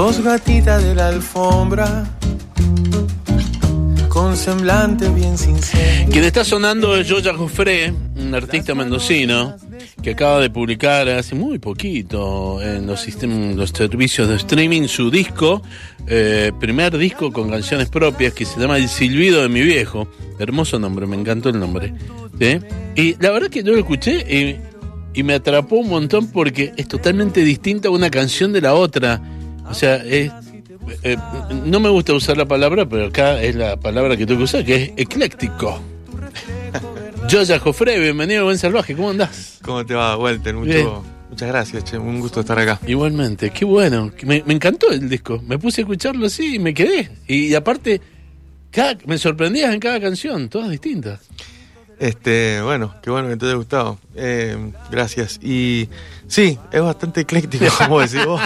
Sos gatita de la alfombra, con semblante bien sincero. Quien está sonando es Joya Joffre, un artista mendocino que acaba de publicar hace muy poquito en los servicios de streaming su disco, eh, primer disco con canciones propias que se llama El Silbido de mi viejo. Hermoso nombre, me encantó el nombre. ¿sí? Y la verdad que yo lo escuché y, y me atrapó un montón porque es totalmente distinta una canción de la otra. O sea, es, eh, no me gusta usar la palabra, pero acá es la palabra que tengo que usar, que es ecléctico. Joya Jofre, bienvenido a Buen Salvaje, ¿cómo andás? ¿Cómo te va, Walter? Mucho- Bien. muchas gracias, che. Un gusto estar acá. Igualmente, qué bueno. Me, me encantó el disco. Me puse a escucharlo así y me quedé. Y, aparte, cada- me sorprendías en cada canción, todas distintas. Este, bueno, qué bueno que te haya gustado. Eh, gracias. Y sí, es bastante ecléctico, como decís vos.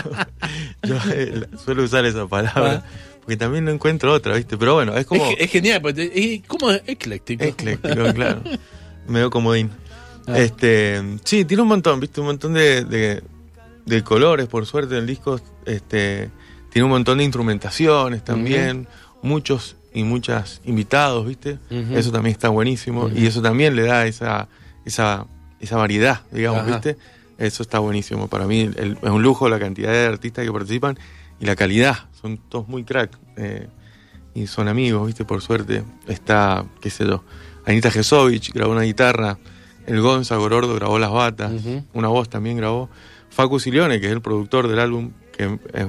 Yo eh, suelo usar esa palabra, porque también no encuentro otra, ¿viste? Pero bueno, es como Es, es genial. porque te- ¿Y cómo es ecléctico? ecléctico, claro. Medio comodín. Ah. Este, sí, tiene un montón, ¿viste? Un montón de, de, de colores, por suerte, el disco. Este, tiene un montón de instrumentaciones también, muchos y muchas invitados, ¿viste? Eso también está buenísimo y eso también le da esa, esa, esa variedad, digamos, Ajá. ¿viste? Eso está buenísimo. Para mí el- es un lujo la cantidad de artistas que participan y la calidad. Son todos muy crack. eh, y son amigos, ¿viste? Por suerte. Está, qué sé yo, Anita Jesovich grabó una guitarra, el Gonza Gorordo grabó las batas, una voz también grabó. Facu Silione, que es el productor del álbum, que es-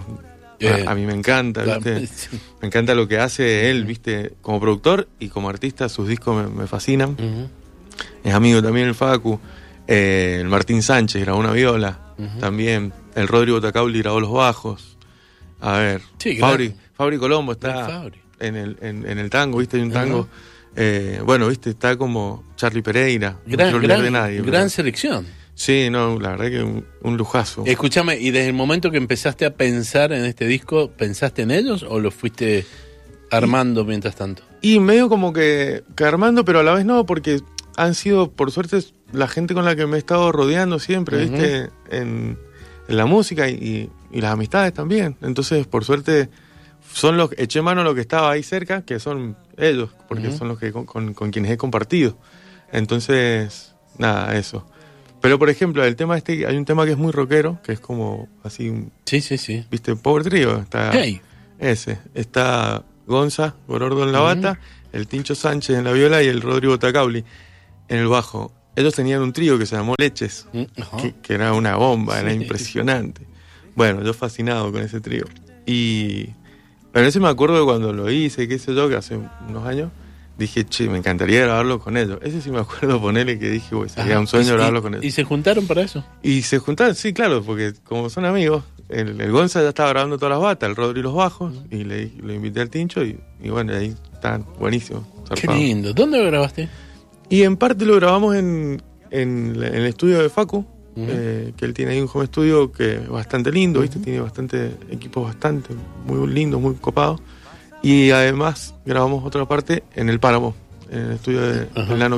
Eh, a, a mí me encanta, ¿viste? Me encanta lo que hace él, ¿viste? Como productor y como artista, sus discos me, me fascinan. Es amigo también el Facu. Eh, el Martín Sánchez grabó una viola. También. El Rodrigo Tacauli grabó los bajos. A ver. Sí, Fabri, Fabri Colombo está Fabri. en el, en, en el tango, ¿viste? Hay un tango. Eh, bueno, ¿viste? Está como Charlie Pereira. no Gran, gran- de nadie. gran pero- selección. Sí, no, la verdad que un, un lujazo. Escúchame, ¿y desde el momento que empezaste a pensar en este disco, pensaste en ellos o lo fuiste armando mientras tanto? Y medio como que, que armando, pero a la vez no, porque han sido, por suerte, la gente con la que me he estado rodeando siempre. ¿viste? En, en la música y, y las amistades también. Entonces, por suerte, son los eché mano a lo que estaba ahí cerca, que son ellos, porque son los que con, con- con quienes he compartido. Entonces, nada, eso. Pero, por ejemplo, el tema este, hay un tema que es muy rockero, que es como así, un- Sí, sí, sí. ¿viste? Power Trio. Está, Hey. ese. Está Gonza, Gorordo en la bata, el Tincho Sánchez en la viola y el Rodrigo Tacauli en el bajo. Ellos tenían un trío que se llamó Leches, Mm, que, que era una bomba, era impresionante. Bueno, yo fascinado con ese trío. Y pero ese me acuerdo de cuando lo hice, qué sé yo, que hace unos años, dije, che, me encantaría grabarlo con ellos. Ese sí me acuerdo ponerle que dije, "Uy, sería Ajá. un sueño ¿Y- grabarlo con ellos. ¿Y se juntaron para eso? Y se juntaron, sí, claro, porque como son amigos, el, el Gonza ya estaba grabando todas las batas, el Rodri los bajos, y le lo invité al Tincho y, y bueno, ahí están buenísimos. Qué zarpados. lindo. ¿Dónde lo grabaste? Y en parte lo grabamos en, en, la- en el estudio de Facu, eh, que él tiene ahí un home studio que es bastante lindo, ¿viste? Tiene bastante equipos bastante, muy lindos, muy copados. Y además grabamos otra parte en el Páramo, en el estudio de Nano.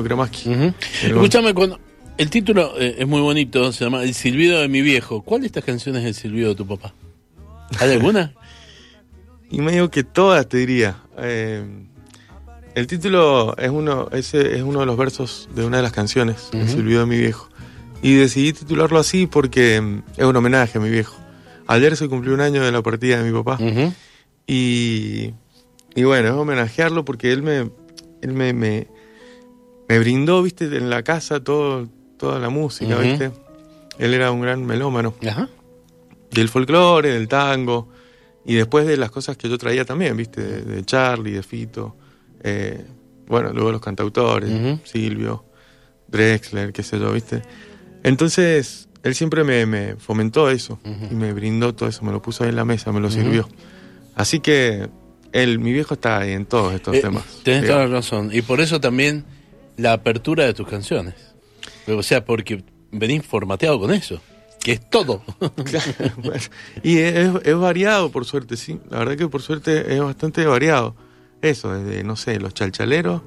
El Escúchame, cuando el título eh, es muy bonito, se llama El silbido de mi viejo. ¿Cuál de estas canciones es el silbido de tu papá? ¿Hay alguna? Y medio que todas, te diría. Eh, el título es uno, ese es uno de los versos de una de las canciones, El Ujú. silbido de mi viejo. Y decidí titularlo así porque mm, es un homenaje a mi viejo. Ayer se cumplió un año de la partida de mi papá. Y, y bueno, es homenajearlo porque él me, él me, me, me brindó, viste, en la casa todo, toda la música, viste. Él era un gran melómano. Ajá. del folclore, del tango, y después de las cosas que yo traía también, ¿viste? De, de Charlie, de Fito, eh, bueno, luego los cantautores. Silvio, Drexler, qué sé yo, ¿viste? Entonces, él siempre me, me fomentó eso y me brindó todo eso, me lo puso ahí en la mesa, me lo sirvió. Así que él, mi viejo está ahí en todos estos Eh, temas. Tenés toda la razón. Y por eso también la apertura de tus canciones. O sea, porque venís formateado con eso. Que es todo. Claro, bueno. y es, es variado, por suerte, sí. La verdad que por suerte es bastante variado. Eso, desde, no sé, los chalchaleros,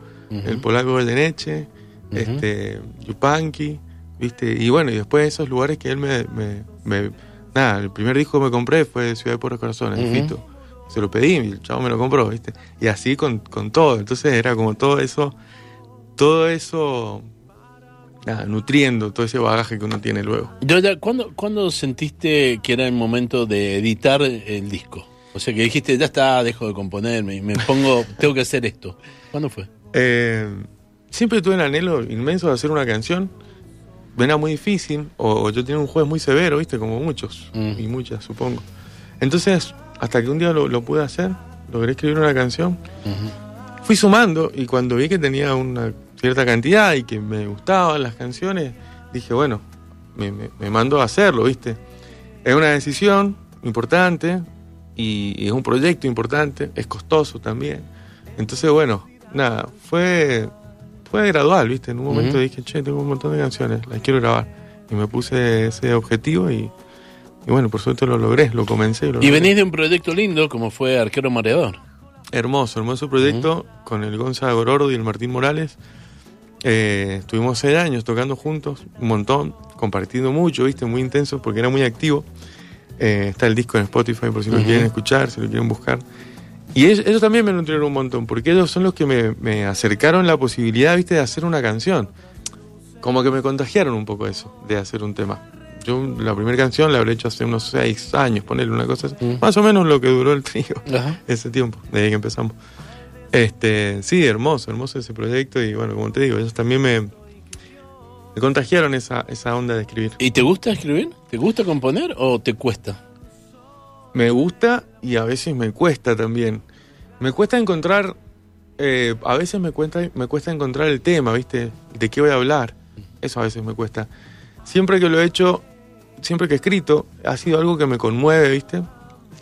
el polaco Goyeneche, este, Yupanqui, ¿viste? Y bueno, y después esos lugares que él me, me- me- Nada, el primer disco que me compré fue Ciudad de Puros Corazones, de. Fito. Se lo pedí y el chavo me lo compró, ¿viste? Y así con, con todo. Entonces era como todo eso, todo eso, nada, nutriendo todo ese bagaje que uno tiene luego. ¿cuándo, ¿Cuándo sentiste que era el momento de editar el disco? O sea, que dijiste, ya está, dejo de componer, me, me pongo, tengo que hacer esto. ¿Cuándo fue? Eh, siempre tuve el anhelo inmenso de hacer una canción. Era muy difícil, o, o yo tenía un juez muy severo, ¿viste? Como muchos, Mm. y muchas, supongo. Entonces, hasta que un día lo, lo pude hacer, logré escribir una canción. Fui sumando, y cuando vi que tenía una cierta cantidad y que me gustaban las canciones, dije, bueno, me, me, me mando a hacerlo, ¿viste? Es una decisión importante, y, y es un proyecto importante, es costoso también. Entonces, bueno, nada, fue, fue gradual, ¿viste? En un momento dije, che, tengo un montón de canciones, las quiero grabar. Y me puse ese objetivo y, y bueno, por suerte lo logré, lo comencé. Y, lo Y logré. venís de un proyecto lindo como fue Arquero Mareador. Hermoso, hermoso proyecto con el Gonzalo Gorordo y el Martín Morales. Eh, estuvimos seis años tocando juntos, un montón, compartiendo mucho, ¿viste? Muy intenso porque era muy activo. Eh, está el disco en Spotify por si lo quieren escuchar, si lo quieren buscar. Y ellos, ellos también me nutrieron un montón, porque ellos son los que me, me acercaron la posibilidad, viste, de hacer una canción. Como que me contagiaron un poco eso, de hacer un tema. Yo la primera canción la habré hecho hace unos seis años, ponerle una cosa así. Más o menos lo que duró el trío ese tiempo, desde que empezamos. Este, sí, hermoso, hermoso ese proyecto y bueno, como te digo, ellos también me, me contagiaron esa, esa onda de escribir. ¿Y te gusta escribir? ¿Te gusta componer o te cuesta? Me gusta y a veces me cuesta también. Me cuesta encontrar, eh, a veces me cuesta, me cuesta encontrar el tema, ¿viste? ¿De qué voy a hablar? Eso a veces me cuesta. Siempre que lo he hecho, siempre que he escrito, ha sido algo que me conmueve, ¿viste?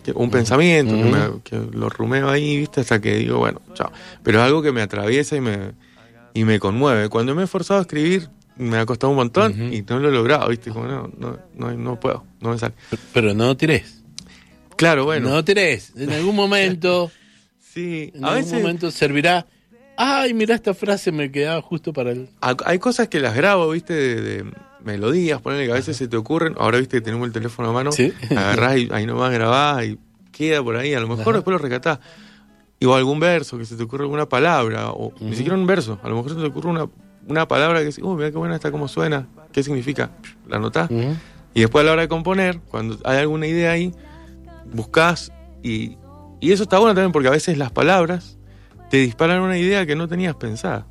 Que- un pensamiento, que, Ujú. me- que lo rumeo ahí, ¿viste? Hasta que digo, bueno, chao. Pero es algo que me atraviesa y me, y me conmueve. Cuando me he forzado a escribir, me ha costado un montón y no lo he logrado, ¿viste? Como no, no, no, no puedo, no me sale. Pero no tires. Claro, bueno. No tires. En algún momento, Sí, en a algún veces momento servirá. Ay, mira esta frase me quedaba justo para el. ha- hay cosas que las grabo, viste, de, de melodías, ponerle que a veces se te ocurren. Ahora, viste, que tenemos el teléfono a mano, Sí. agarrás y ahí nomás grabás y queda por ahí. A lo mejor Ajá. después lo rescatás. Y o algún verso, que se te ocurre alguna palabra, o ni siquiera un verso. A lo mejor se te ocurre una, una palabra que dice, uy, mira qué buena está, cómo suena, qué significa. La anotás. Y después a la hora de componer, cuando hay alguna idea ahí, buscas y, y eso está bueno también porque a veces las palabras te disparan una idea que no tenías pensada.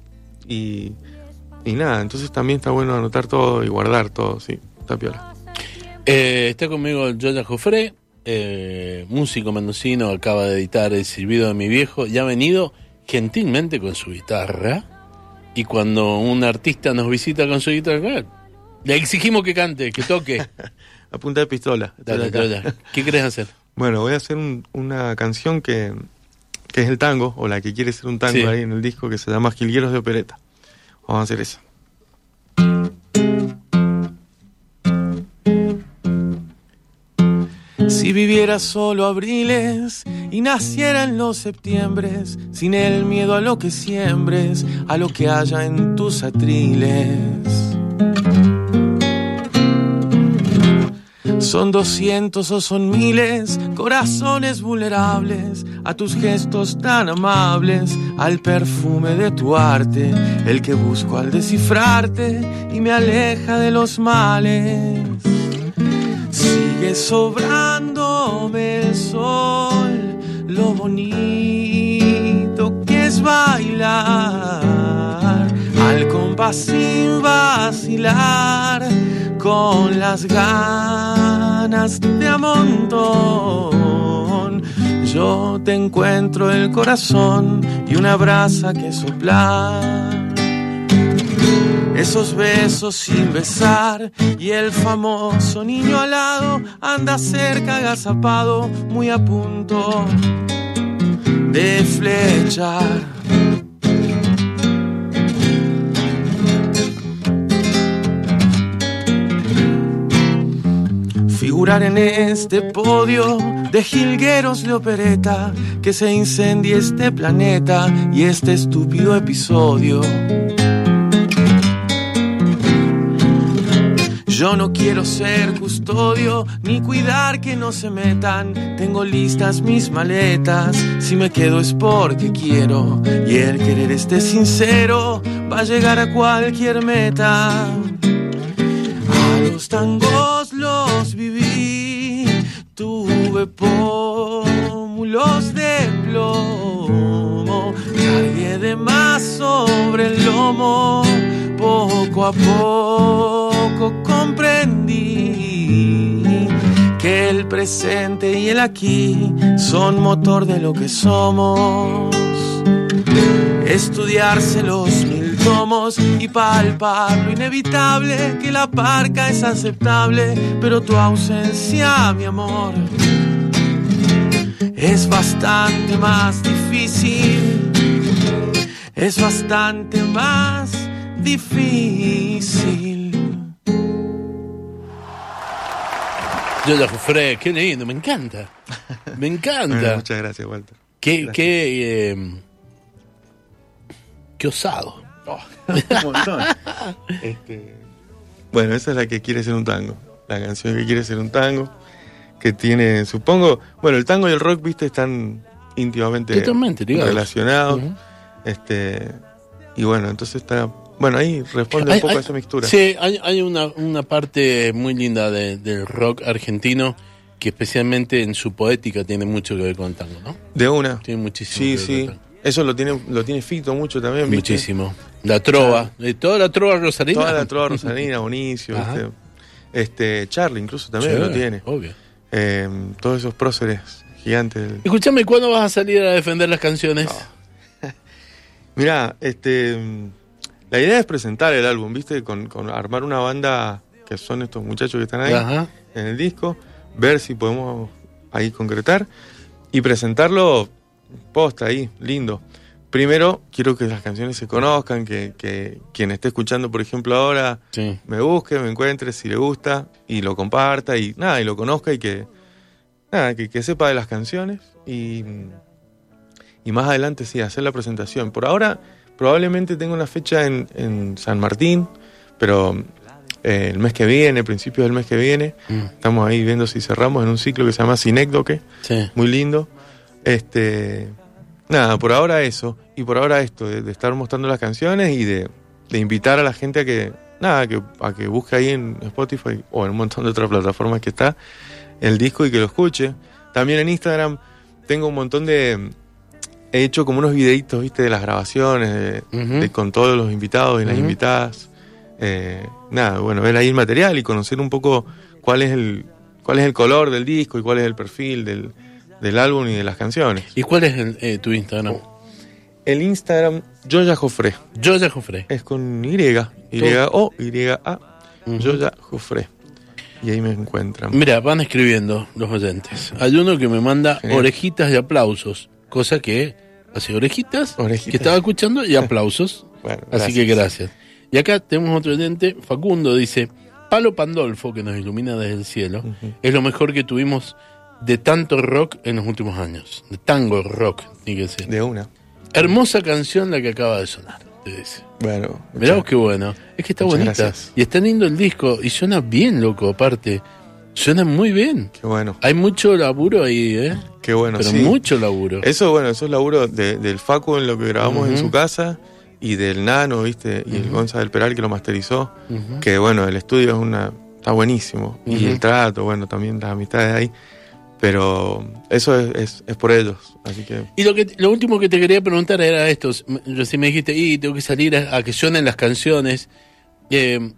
Y, y nada, entonces también está bueno anotar todo y guardar todo, sí, está piola. Eh, está conmigo Joya Jofré, eh, músico mendocino, acaba de editar El Silbido de mi viejo y ha venido gentilmente con su guitarra. Y cuando un artista nos visita con su guitarra, le exigimos que cante, que toque. A punta de pistola. Dale, ¿qué querés hacer? Bueno, voy a hacer un- una canción que, que es el tango, o la que quiere ser un tango Sí. ahí en el disco, que se llama Jilgueros de Opereta. Vamos a hacer eso. Si viviera solo abriles y naciera en los septiembres, sin el miedo a lo que siembres, a lo que haya en tus atriles. Son doscientos o son miles, corazones vulnerables a tus gestos tan amables, al perfume de tu arte, el que busco al descifrarte y me aleja de los males. Sigue sobrándome el sol, lo bonito que es bailar, al compás sin vacilar, con las ganas de a montón. Yo te encuentro el corazón y una brasa que soplar. Esos besos sin besar y el famoso niño alado anda cerca agazapado, muy a punto de flechar. Figurar en este podio de jilgueros de opereta, que se incendie este planeta y este estúpido episodio. Yo no quiero ser custodio ni cuidar que no se metan. Tengo listas mis maletas. Si me quedo es porque quiero. Y el querer esté sincero va a llegar a cualquier meta. A los tangos los viví. Tuve pómulos de plomo. Cargué de más sobre el lomo. Poco a poco comprendí que el presente y el aquí son motor de lo que somos. Estudiarse los mil tomos y palpar lo inevitable, que la parca es aceptable, pero tu ausencia, mi amor, es bastante más difícil, es bastante más difícil. Yoya Jufré, qué lindo, me encanta. Me encanta. Bueno, muchas gracias, Walter. Qué, Gracias. qué, eh, qué osado. Un montón. Este, bueno, esa es la que quiere ser un tango. La canción que quiere ser un tango. Que tiene, supongo. Bueno, el tango y el rock, viste, están íntimamente Totalmente relacionados. Este. Y bueno, entonces está. Bueno, ahí responde Hay- un poco hay- a esa mixtura. Sí, hay, hay una, una parte muy linda de- del rock argentino que especialmente en su poética tiene mucho que ver con el tango, ¿no? De una. Tiene muchísimo Sí, que ver con el sí. tango. Eso lo tiene, lo tiene Fito mucho también, ¿viste? Muchísimo. La trova, toda la trova rosarina. Toda la trova rosarina, Bonicio. ¿viste? Este, Charlie incluso también Sí, lo tiene. Obvio. Eh, todos esos próceres gigantes. del- Escúchame, ¿cuándo vas a salir a defender las canciones? Mirá, este, la idea es presentar el álbum, ¿viste? Con, con armar una banda que son estos muchachos que están ahí Ajá. en el disco, ver si podemos ahí concretar y presentarlo posta ahí, lindo. Primero, quiero que las canciones se conozcan, que, que quien esté escuchando, por ejemplo, ahora Sí. me busque, me encuentre, si le gusta, y lo comparta, y nada, y lo conozca, y que, nada, que, que sepa de las canciones, y, y más adelante sí, hacer la presentación. Por ahora, probablemente tengo una fecha en, en San Martín, pero eh, el mes que viene, principios del mes que viene, Mm, estamos ahí viendo si cerramos en un ciclo que se llama Sinécdoque, sí. muy lindo. Este, nada, por ahora eso. Y por ahora esto, de, de estar mostrando las canciones y de, de invitar a la gente a que, nada, que, a que busque ahí en Spotify o en un montón de otras plataformas que está el disco y que lo escuche. También en Instagram tengo un montón de... He hecho como unos videitos, viste, de las grabaciones, de, de- con todos los invitados y las invitadas. Eh, nada, bueno, ver ahí el material y conocer un poco cuál es el, cuál es el color del disco y cuál es el perfil del, del álbum y de las canciones. ¿Y cuál es el, eh, tu Instagram? El Instagram, Joya Jofré, Yoya Jufré. es con Y, Y O, Y A, Ujú. Joya Jofré. Y ahí me encuentran. Mira, van escribiendo los oyentes. Hay uno que me manda Genial. orejitas y aplausos, cosa que hace orejitas, Orejitas. que estaba escuchando y aplausos. Bueno, Así que gracias. Y acá tenemos otro oyente, Facundo, dice, Palo Pandolfo, que nos ilumina desde el cielo, es lo mejor que tuvimos de tanto rock en los últimos años. De tango rock, tiene que ser. De una. Hermosa canción la que acaba de sonar, te dice. Bueno, Mirá vos qué bueno. Es que está bonita. gracias. Y está lindo el disco. Y suena bien, loco, aparte. Suena muy bien. qué bueno, Hay mucho laburo ahí, ¿eh? qué bueno, Pero sí. mucho laburo. Eso, bueno, eso es laburo de- del Facu en lo que grabamos en su casa y del Nano, ¿viste? Y el. Gonza del Peral que lo masterizó. Que bueno, el estudio es una. Está buenísimo. Y el trato, bueno, también las amistades ahí. Pero eso es, es, es por ellos. Así que. Y lo, que, lo último que te quería preguntar era esto. Recién me dijiste, y tengo que salir a, a que suenen las canciones. Eh,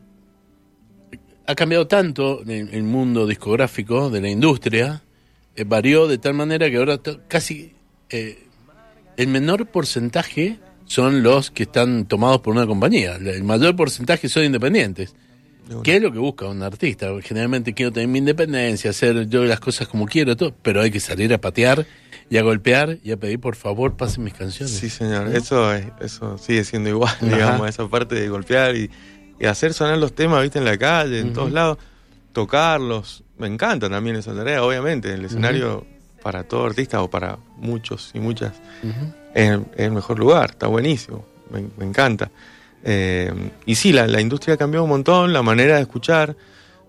ha cambiado tanto el, el mundo discográfico de la industria, eh, varió de tal manera que ahora casi eh, el menor porcentaje son los que están tomados por una compañía. El mayor porcentaje son independientes. ¿Qué es lo que busca un artista? Generalmente quiero tener mi independencia, hacer yo las cosas como quiero, todo, pero hay que salir a patear y a golpear y a pedir por favor pasen mis canciones. Sí, señor. Eso, es, eso sigue siendo igual, digamos, esa parte de golpear y, y hacer sonar los temas, viste, en la calle, en todos lados, tocarlos. Me encanta también esa tarea, obviamente. El escenario para todo artista o para muchos y muchas es, es el mejor lugar, está buenísimo, me, me encanta. Eh, y sí, la, la industria cambió un montón, la manera de escuchar.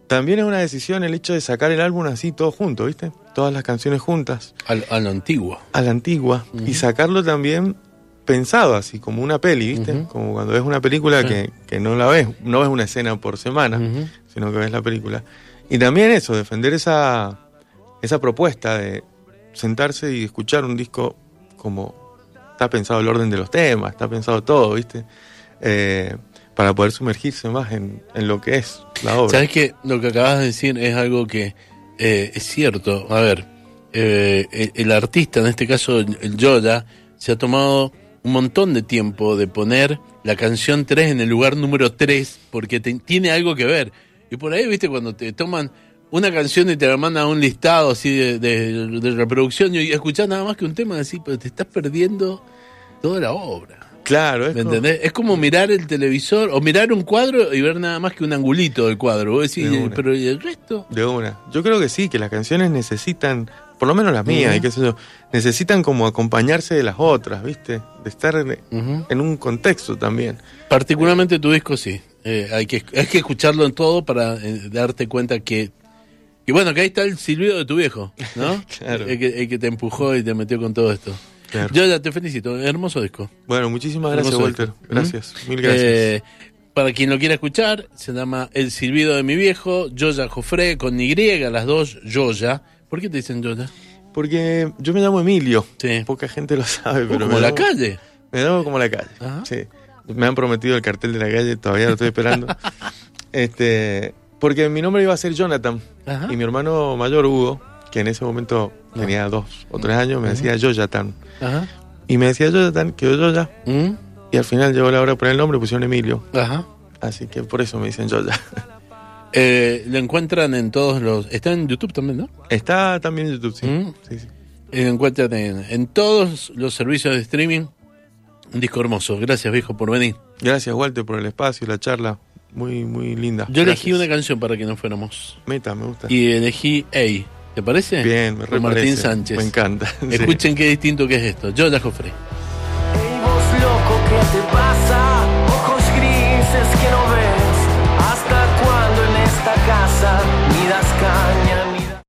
También es una decisión el hecho de sacar el álbum así todo junto, ¿viste? Todas las canciones juntas Al- a lo antiguo. a la antigua y sacarlo también pensado así, como una peli, ¿viste? Como cuando ves una película Sí. que, que no la ves, no ves una escena por semana, sino que ves la película. Y también eso, defender esa, esa propuesta de sentarse y escuchar un disco como está pensado el orden de los temas, está pensado todo, ¿viste? Eh, para poder sumergirse más en, en lo que es la obra. ¿Sabes que Lo que acabas de decir es algo que eh, es cierto. A ver, eh, el, el artista, en este caso el, el Yoda, se ha tomado un montón de tiempo de poner la canción 3 en el lugar número 3 porque te- tiene algo que ver. Y por ahí, viste, cuando te toman una canción y te la mandan a un listado así de, de- de reproducción y escuchás nada más que un tema así, pero te estás perdiendo toda la obra. Claro, es ¿Me como- entendés? Es como mirar el televisor o mirar un cuadro y ver nada más que un angulito del cuadro. Vos decís, De "Eh, pero ¿y el resto? De una. Yo creo que sí, que las canciones necesitan, por lo menos las mías, y qué sé yo, necesitan como acompañarte de las otras, ¿viste? De estar en, un contexto también. Particularmente tu disco, sí. Eh, hay, que, hay que escucharlo en todo para eh, darte cuenta que, que, bueno, que ahí está el silbido de tu viejo, ¿no? Claro. el, que, el que te empujó y te metió con todo esto. Claro. Yo ya te felicito, hermoso disco. Bueno, muchísimas gracias, Hermoso Walter. disco. Gracias, ¿Mm? mil gracias. Eh, para quien lo quiera escuchar, se llama El silbido de mi viejo, Yoya Jofre, con Y, las dos, Yoya. ¿Por qué te dicen Yoya? Porque yo me llamo Emilio. Sí. Poca gente lo sabe, pero como me la llamo- calle. Me llamo como la calle. Ajá. Sí. Me han prometido el cartel de la calle, todavía lo estoy esperando. este, porque mi nombre iba a ser Jonathan. Ajá. Y mi hermano mayor, Hugo, que en ese momento No. tenía dos o tres años, me decía Jonathan. Ajá. Y me decía Jonathan, quedó Yoya. ¿Mm? Y al final llegó la hora de poner el nombre, pusieron Emilio. Ajá. Así que por eso me dicen Yoya. Eh, lo encuentran en todos los. Está en YouTube también, ¿no? Está también en YouTube, sí. Mm. sí, sí. Eh, Lo encuentran en, en todos los servicios de streaming. Un disco hermoso. Gracias, viejo, por venir. Gracias, Walter, por el espacio, la charla. Muy, muy linda. Yo elegí una canción para que nos fuéramos. Meta, me gusta. Y elegí A. ¿Te parece? Bien, me Con Martín. Sánchez. Me encanta. sí. Escuchen qué distinto que es esto. Yo. Ey, loco que te vas